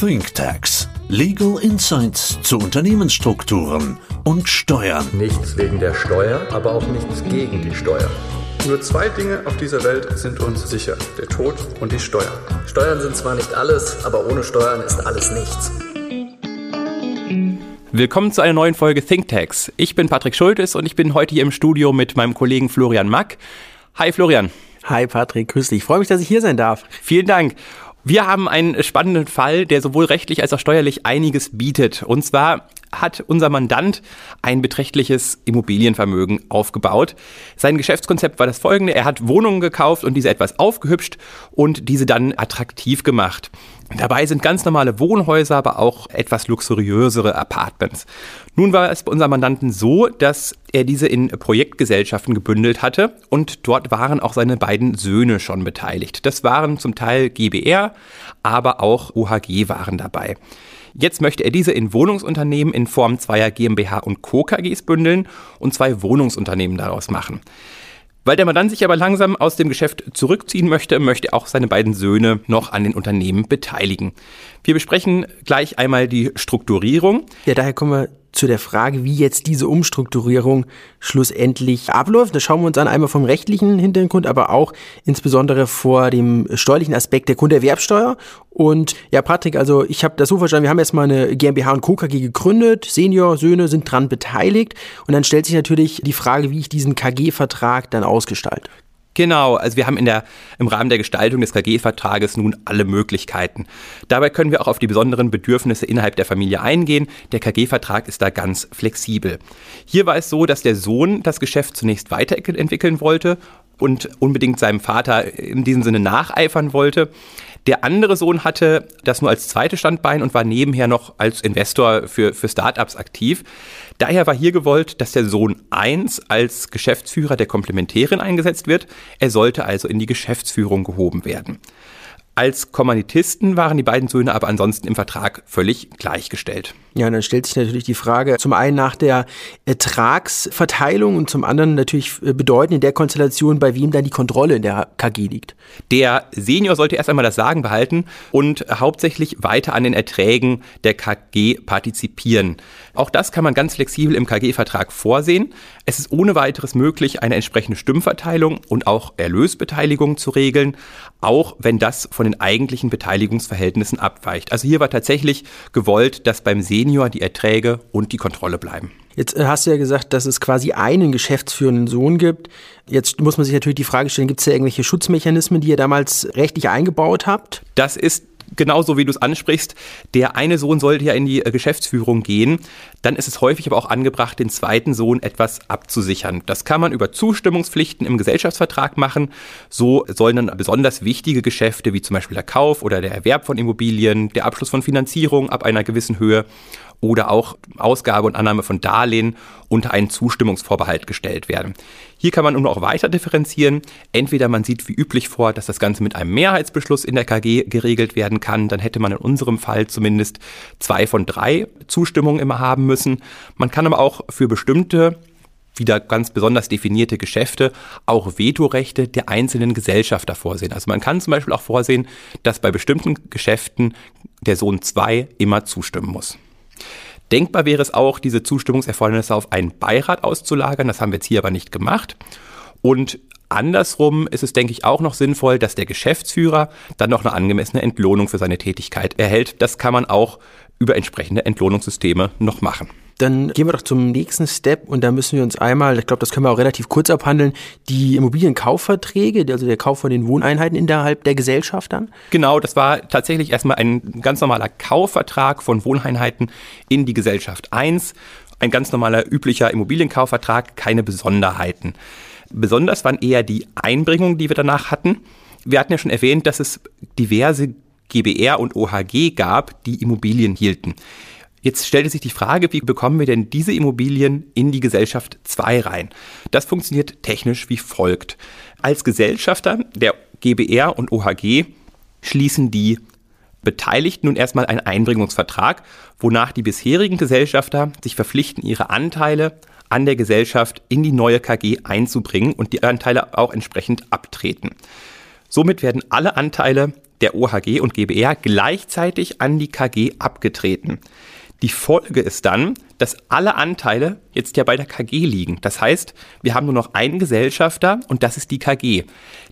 ThinkTax. Legal Insights zu Unternehmensstrukturen und Steuern. Nichts wegen der Steuer, aber auch nichts gegen die Steuer. Nur zwei Dinge auf dieser Welt sind uns sicher. Der Tod und die Steuern. Steuern sind zwar nicht alles, aber ohne Steuern ist alles nichts. Willkommen zu einer neuen Folge ThinkTax. Ich bin Patrick Schultes und ich bin heute hier im Studio mit meinem Kollegen Florian Mack. Hi Florian. Hi Patrick, grüß dich. Ich freue mich, dass ich hier sein darf. Vielen Dank. Wir haben einen spannenden Fall, der sowohl rechtlich als auch steuerlich einiges bietet. Und zwar hat unser Mandant ein beträchtliches Immobilienvermögen aufgebaut. Sein Geschäftskonzept war das folgende. Er hat Wohnungen gekauft und diese etwas aufgehübscht und diese dann attraktiv gemacht. Dabei sind ganz normale Wohnhäuser, aber auch etwas luxuriösere Apartments. Nun war es bei unserem Mandanten so, dass er diese in Projektgesellschaften gebündelt hatte und dort waren auch seine beiden Söhne schon beteiligt. Das waren zum Teil GBR, aber auch OHG waren dabei. Jetzt möchte er diese in Wohnungsunternehmen in Form zweier GmbH und Co. KGs bündeln und zwei Wohnungsunternehmen daraus machen. Weil der Mandant sich aber langsam aus dem Geschäft zurückziehen möchte, möchte auch seine beiden Söhne noch an den Unternehmen beteiligen. Wir besprechen gleich einmal die Strukturierung. Ja, daher kommen wir zu der Frage, wie jetzt diese Umstrukturierung schlussendlich abläuft. Da schauen wir uns an, einmal vom rechtlichen Hintergrund, aber auch insbesondere vor dem steuerlichen Aspekt der Grunderwerbsteuer. Und ja, Patrick, also ich habe das so verstanden, wir haben jetzt mal eine GmbH und Co. KG gegründet, Senior, Söhne sind dran beteiligt und dann stellt sich natürlich die Frage, wie ich diesen KG-Vertrag dann ausgestalte. Genau, also wir haben in der, im Rahmen der Gestaltung des KG-Vertrages nun alle Möglichkeiten. Dabei können wir auch auf die besonderen Bedürfnisse innerhalb der Familie eingehen. Der KG-Vertrag ist da ganz flexibel. Hier war es so, dass der Sohn das Geschäft zunächst weiterentwickeln wollte und unbedingt seinem Vater in diesem Sinne nacheifern wollte. Der andere Sohn hatte das nur als zweites Standbein und war nebenher noch als Investor für, für Startups aktiv. Daher war hier gewollt, dass der Sohn 1 als Geschäftsführer der Komplementärin eingesetzt wird. Er sollte also in die Geschäftsführung gehoben werden. Als Kommanditisten waren die beiden Söhne aber ansonsten im Vertrag völlig gleichgestellt. Ja, dann stellt sich natürlich die Frage zum einen nach der Ertragsverteilung und zum anderen natürlich äh, bedeuten in der Konstellation, bei wem dann die Kontrolle in der KG liegt. Der Senior sollte erst einmal das Sagen behalten und hauptsächlich weiter an den Erträgen der KG partizipieren. Auch das kann man ganz flexibel im KG-Vertrag vorsehen. Es ist ohne weiteres möglich, eine entsprechende Stimmverteilung und auch Erlösbeteiligung zu regeln, auch wenn das von den eigentlichen Beteiligungsverhältnissen abweicht. Also hier war tatsächlich gewollt, dass beim Senior die Erträge und die Kontrolle bleiben. Jetzt äh, hast du ja gesagt, dass es quasi einen geschäftsführenden Sohn gibt. Jetzt muss man sich natürlich die Frage stellen, gibt es da irgendwelche Schutzmechanismen, die ihr damals rechtlich eingebaut habt? Das ist genauso wie du es ansprichst, der eine Sohn sollte ja in die äh, Geschäftsführung gehen, dann ist es häufig aber auch angebracht, den zweiten Sohn etwas abzusichern. Das kann man über Zustimmungspflichten im Gesellschaftsvertrag machen. So sollen dann besonders wichtige Geschäfte wie zum Beispiel der Kauf oder der Erwerb von Immobilien, der Abschluss von Finanzierung ab einer gewissen Höhe oder auch Ausgabe und Annahme von Darlehen unter einen Zustimmungsvorbehalt gestellt werden. Hier kann man nun auch weiter differenzieren. Entweder man sieht wie üblich vor, dass das Ganze mit einem Mehrheitsbeschluss in der KG geregelt werden kann. Dann hätte man in unserem Fall zumindest zwei von drei Zustimmungen immer haben müssen. Man kann aber auch für bestimmte wieder ganz besonders definierte Geschäfte auch Vetorechte der einzelnen Gesellschafter vorsehen. Also man kann zum Beispiel auch vorsehen, dass bei bestimmten Geschäften der Sohn 2 immer zustimmen muss. Denkbar wäre es auch, diese Zustimmungserfordernisse auf einen Beirat auszulagern. Das haben wir jetzt hier aber nicht gemacht. Und andersrum ist es, denke ich, auch noch sinnvoll, dass der Geschäftsführer dann noch eine angemessene Entlohnung für seine Tätigkeit erhält. Das kann man auch über entsprechende Entlohnungssysteme noch machen. Dann gehen wir doch zum nächsten Step und da müssen wir uns einmal, ich glaube, das können wir auch relativ kurz abhandeln, die Immobilienkaufverträge, also der Kauf von den Wohneinheiten innerhalb der Gesellschaft dann. Genau, das war tatsächlich erstmal ein ganz normaler Kaufvertrag von Wohneinheiten in die Gesellschaft 1. Ein ganz normaler, üblicher Immobilienkaufvertrag, keine Besonderheiten. Besonders waren eher die Einbringungen, die wir danach hatten. Wir hatten ja schon erwähnt, dass es diverse GBR und OHG gab, die Immobilien hielten. Jetzt stellte sich die Frage, wie bekommen wir denn diese Immobilien in die Gesellschaft 2 rein? Das funktioniert technisch wie folgt. Als Gesellschafter der GBR und OHG schließen die Beteiligten nun erstmal einen Einbringungsvertrag, wonach die bisherigen Gesellschafter sich verpflichten, ihre Anteile an der Gesellschaft in die neue KG einzubringen und die Anteile auch entsprechend abtreten. Somit werden alle Anteile der OHG und GBR gleichzeitig an die KG abgetreten. Die Folge ist dann, dass alle Anteile jetzt ja bei der KG liegen. Das heißt, wir haben nur noch einen Gesellschafter und das ist die KG.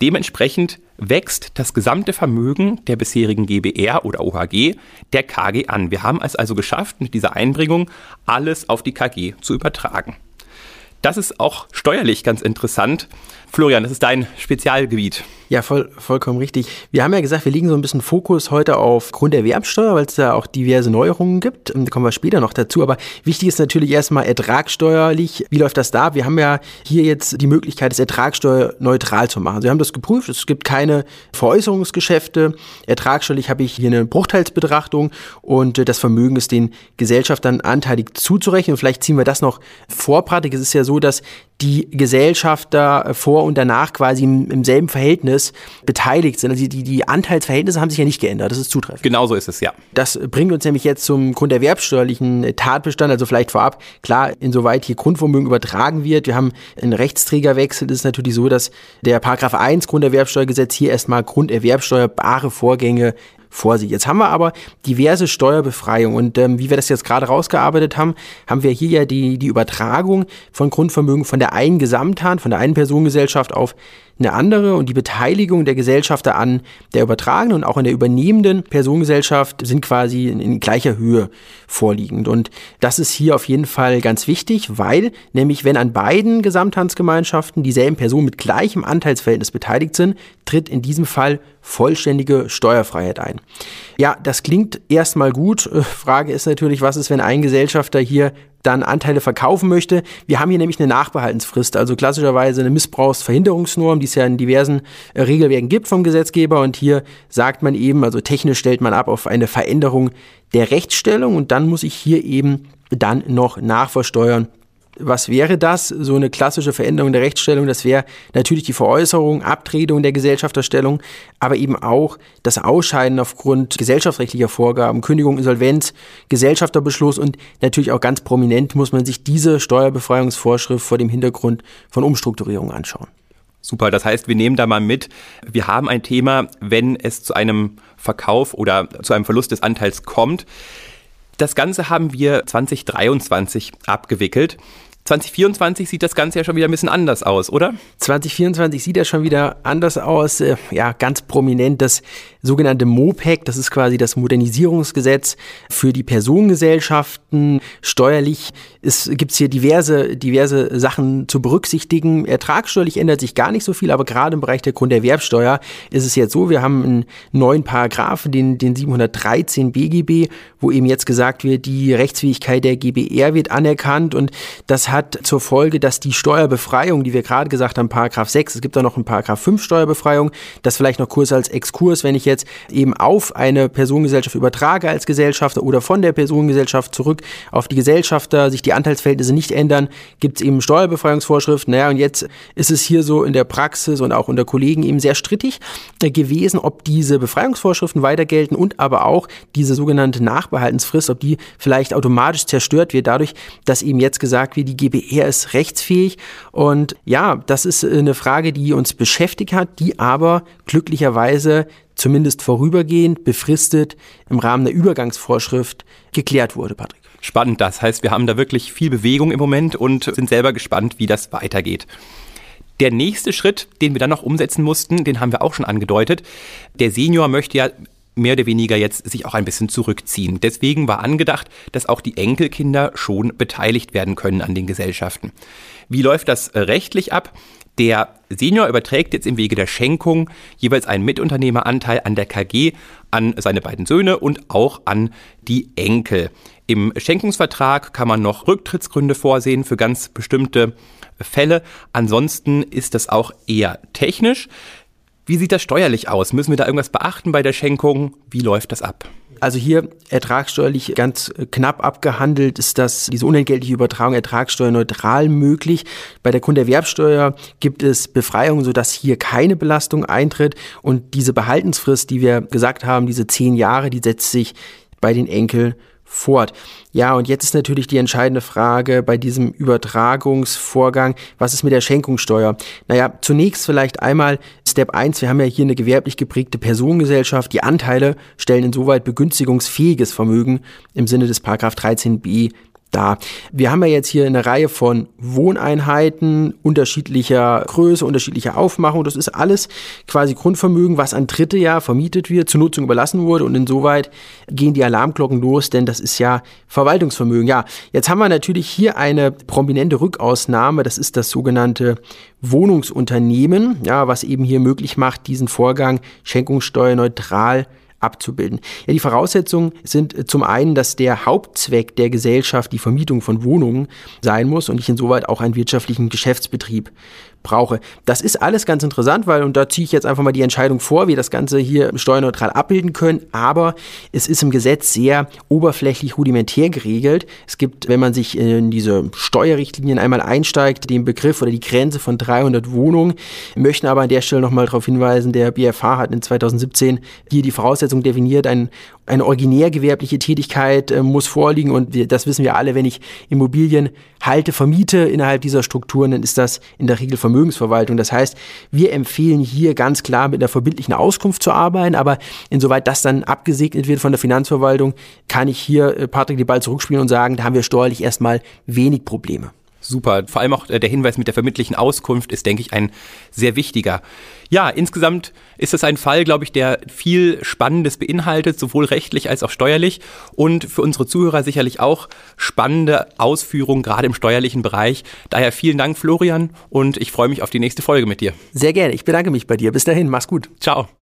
Dementsprechend wächst das gesamte Vermögen der bisherigen GBR oder OHG der KG an. Wir haben es also geschafft, mit dieser Einbringung alles auf die KG zu übertragen. Das ist auch steuerlich ganz interessant. Florian, das ist dein Spezialgebiet. Ja, voll, vollkommen richtig. Wir haben ja gesagt, wir legen so ein bisschen Fokus heute auf Grunderwerbsteuer, weil es da auch diverse Neuerungen gibt. Da kommen wir später noch dazu. Aber wichtig ist natürlich erstmal ertragsteuerlich. Wie läuft das da? Wir haben ja hier jetzt die Möglichkeit, es ertragsteuerneutral zu machen. Also wir haben das geprüft. Es gibt keine Veräußerungsgeschäfte. Ertragsteuerlich habe ich hier eine Bruchteilsbetrachtung und das Vermögen ist den Gesellschaftern anteilig zuzurechnen. Und vielleicht ziehen wir das noch vor. Es ist ja so, dass die Gesellschafter vor und danach quasi im, im selben Verhältnis beteiligt sind. Also die, die Anteilsverhältnisse haben sich ja nicht geändert. Das ist zutreffend. Genau so ist es, ja. Das bringt uns nämlich jetzt zum grunderwerbsteuerlichen Tatbestand. Also vielleicht vorab, klar, insoweit hier Grundvermögen übertragen wird. Wir haben einen Rechtsträgerwechsel. Das ist natürlich so, dass der Paragraph 1 Grunderwerbsteuergesetz hier erstmal grunderwerbsteuerbare Vorgänge vorsieht. Jetzt haben wir aber diverse Steuerbefreiungen und ähm, wie wir das jetzt gerade rausgearbeitet haben, haben wir hier ja die, die Übertragung von Grundvermögen von der einen Gesamthand, von der einen Personengesellschaft auf eine andere und die Beteiligung der Gesellschafter an der übertragenen und auch an der übernehmenden Personengesellschaft sind quasi in, in, gleicher Höhe vorliegend. Und das ist hier auf jeden Fall ganz wichtig, weil nämlich wenn an beiden Gesamthandsgemeinschaften dieselben Personen mit gleichem Anteilsverhältnis beteiligt sind, tritt in diesem Fall vollständige Steuerfreiheit ein. Ja, das klingt erstmal gut. Frage ist natürlich, was ist, wenn ein Gesellschafter hier dann Anteile verkaufen möchte. Wir haben hier nämlich eine Nachbehaltensfrist, also klassischerweise eine Missbrauchsverhinderungsnorm, die es ja in diversen äh, Regelwerken gibt vom Gesetzgeber. Und hier sagt man eben, also technisch stellt man ab auf eine Veränderung der Rechtsstellung und dann muss ich hier eben dann noch nachversteuern was wäre das? So eine klassische Veränderung der Rechtsstellung, das wäre natürlich die Veräußerung, Abtretung der Gesellschafterstellung, aber eben auch das Ausscheiden aufgrund gesellschaftsrechtlicher Vorgaben, Kündigung, Insolvenz, Gesellschafterbeschluss und natürlich auch ganz prominent muss man sich diese Steuerbefreiungsvorschrift vor dem Hintergrund von Umstrukturierung anschauen. Super, das heißt, wir nehmen da mal mit, wir haben ein Thema, wenn es zu einem Verkauf oder zu einem Verlust des Anteils kommt. Das Ganze haben wir 2023 abgewickelt. 2024 sieht das Ganze ja schon wieder ein bisschen anders aus, oder? 2024 sieht ja schon wieder anders aus. Äh, ja, ganz prominent das sogenannte MOPEC, das ist quasi das Modernisierungsgesetz für die Personengesellschaften. Steuerlich gibt es hier diverse, diverse Sachen zu berücksichtigen. Ertragssteuerlich ändert sich gar nicht so viel, aber gerade im Bereich der Grunderwerbsteuer ist es jetzt so, wir haben einen neuen Paragraphen, den, den 713 BGB, wo eben jetzt gesagt wird, die Rechtsfähigkeit der GBR wird anerkannt und das hat zur Folge, dass die Steuerbefreiung, die wir gerade gesagt haben, Paragraph 6, es gibt da noch einen Paragraph 5 Steuerbefreiung, das vielleicht noch kurz als Exkurs, wenn ich jetzt eben auf eine Personengesellschaft übertrage als Gesellschafter oder von der Personengesellschaft zurück auf die Gesellschafter, sich die Anteilsverhältnisse nicht ändern, gibt es eben Steuerbefreiungsvorschriften. Naja, und jetzt ist es hier so in der Praxis und auch unter Kollegen eben sehr strittig äh, gewesen, ob diese Befreiungsvorschriften weiter gelten und aber auch diese sogenannte Nachbehaltensfrist, ob die vielleicht automatisch zerstört wird, dadurch, dass eben jetzt gesagt wird, die GBR ist rechtsfähig. Und ja, das ist eine Frage, die uns beschäftigt hat, die aber glücklicherweise zumindest vorübergehend, befristet im Rahmen der Übergangsvorschrift geklärt wurde, Patrick. Spannend, das heißt, wir haben da wirklich viel Bewegung im Moment und sind selber gespannt, wie das weitergeht. Der nächste Schritt, den wir dann noch umsetzen mussten, den haben wir auch schon angedeutet. Der Senior möchte ja mehr oder weniger jetzt sich auch ein bisschen zurückziehen. Deswegen war angedacht, dass auch die Enkelkinder schon beteiligt werden können an den Gesellschaften. Wie läuft das rechtlich ab? Der Senior überträgt jetzt im Wege der Schenkung jeweils einen Mitunternehmeranteil an der KG, an seine beiden Söhne und auch an die Enkel. Im Schenkungsvertrag kann man noch Rücktrittsgründe vorsehen für ganz bestimmte Fälle. Ansonsten ist das auch eher technisch. Wie sieht das steuerlich aus? Müssen wir da irgendwas beachten bei der Schenkung? Wie läuft das ab? Also hier ertragssteuerlich ganz knapp abgehandelt ist das, diese unentgeltliche Übertragung ertragssteuerneutral möglich. Bei der Grunderwerbsteuer gibt es Befreiungen, sodass hier keine Belastung eintritt. Und diese Behaltensfrist, die wir gesagt haben, diese zehn Jahre, die setzt sich bei den Enkeln fort. Ja, und jetzt ist natürlich die entscheidende Frage bei diesem Übertragungsvorgang, was ist mit der Schenkungssteuer? Naja, zunächst vielleicht einmal Step 1, wir haben ja hier eine gewerblich geprägte Personengesellschaft. Die Anteile stellen insoweit begünstigungsfähiges Vermögen im Sinne des Paragraph 13b da. Wir haben ja jetzt hier eine Reihe von Wohneinheiten unterschiedlicher Größe, unterschiedlicher Aufmachung. Das ist alles quasi Grundvermögen, was an Dritte ja vermietet wird, zur Nutzung überlassen wurde. Und insoweit gehen die Alarmglocken los, denn das ist ja Verwaltungsvermögen. Ja, jetzt haben wir natürlich hier eine prominente Rückausnahme. Das ist das sogenannte Wohnungsunternehmen, ja, was eben hier möglich macht, diesen Vorgang schenkungssteuerneutral abzubilden. Ja, die Voraussetzungen sind äh, zum einen, dass der Hauptzweck der Gesellschaft die Vermietung von Wohnungen sein muss und ich insoweit auch einen wirtschaftlichen Geschäftsbetrieb brauche. Das ist alles ganz interessant, weil, und da ziehe ich jetzt einfach mal die Entscheidung vor, wie das Ganze hier steuerneutral abbilden können, aber es ist im Gesetz sehr oberflächlich rudimentär geregelt. Es gibt, wenn man sich in diese Steuerrichtlinien einmal einsteigt, den Begriff oder die Grenze von 300 Wohnungen, möchten aber an der Stelle nochmal darauf hinweisen, der BFH hat in 2017 hier die Voraussetzung definiert, ein eine originär gewerbliche Tätigkeit äh, muss vorliegen und wir, das wissen wir alle, wenn ich Immobilien halte, vermiete innerhalb dieser Strukturen, dann ist das in der Regel Vermögensverwaltung. Das heißt, wir empfehlen hier ganz klar mit einer verbindlichen Auskunft zu arbeiten, aber insoweit das dann abgesegnet wird von der Finanzverwaltung, kann ich hier äh, Patrick die Ball zurückspielen und sagen, da haben wir steuerlich erstmal wenig Probleme. Super. Vor allem auch äh, der Hinweis mit der verbindlichen Auskunft ist, denke ich, ein sehr wichtiger. Ja, insgesamt ist es ein Fall, glaube ich, der viel Spannendes beinhaltet, sowohl rechtlich als auch steuerlich und für unsere Zuhörer sicherlich auch spannende Ausführungen, gerade im steuerlichen Bereich. Daher vielen Dank, Florian, und ich freue mich auf die nächste Folge mit dir. Sehr gerne. Ich bedanke mich bei dir. Bis dahin. Mach's gut. Ciao.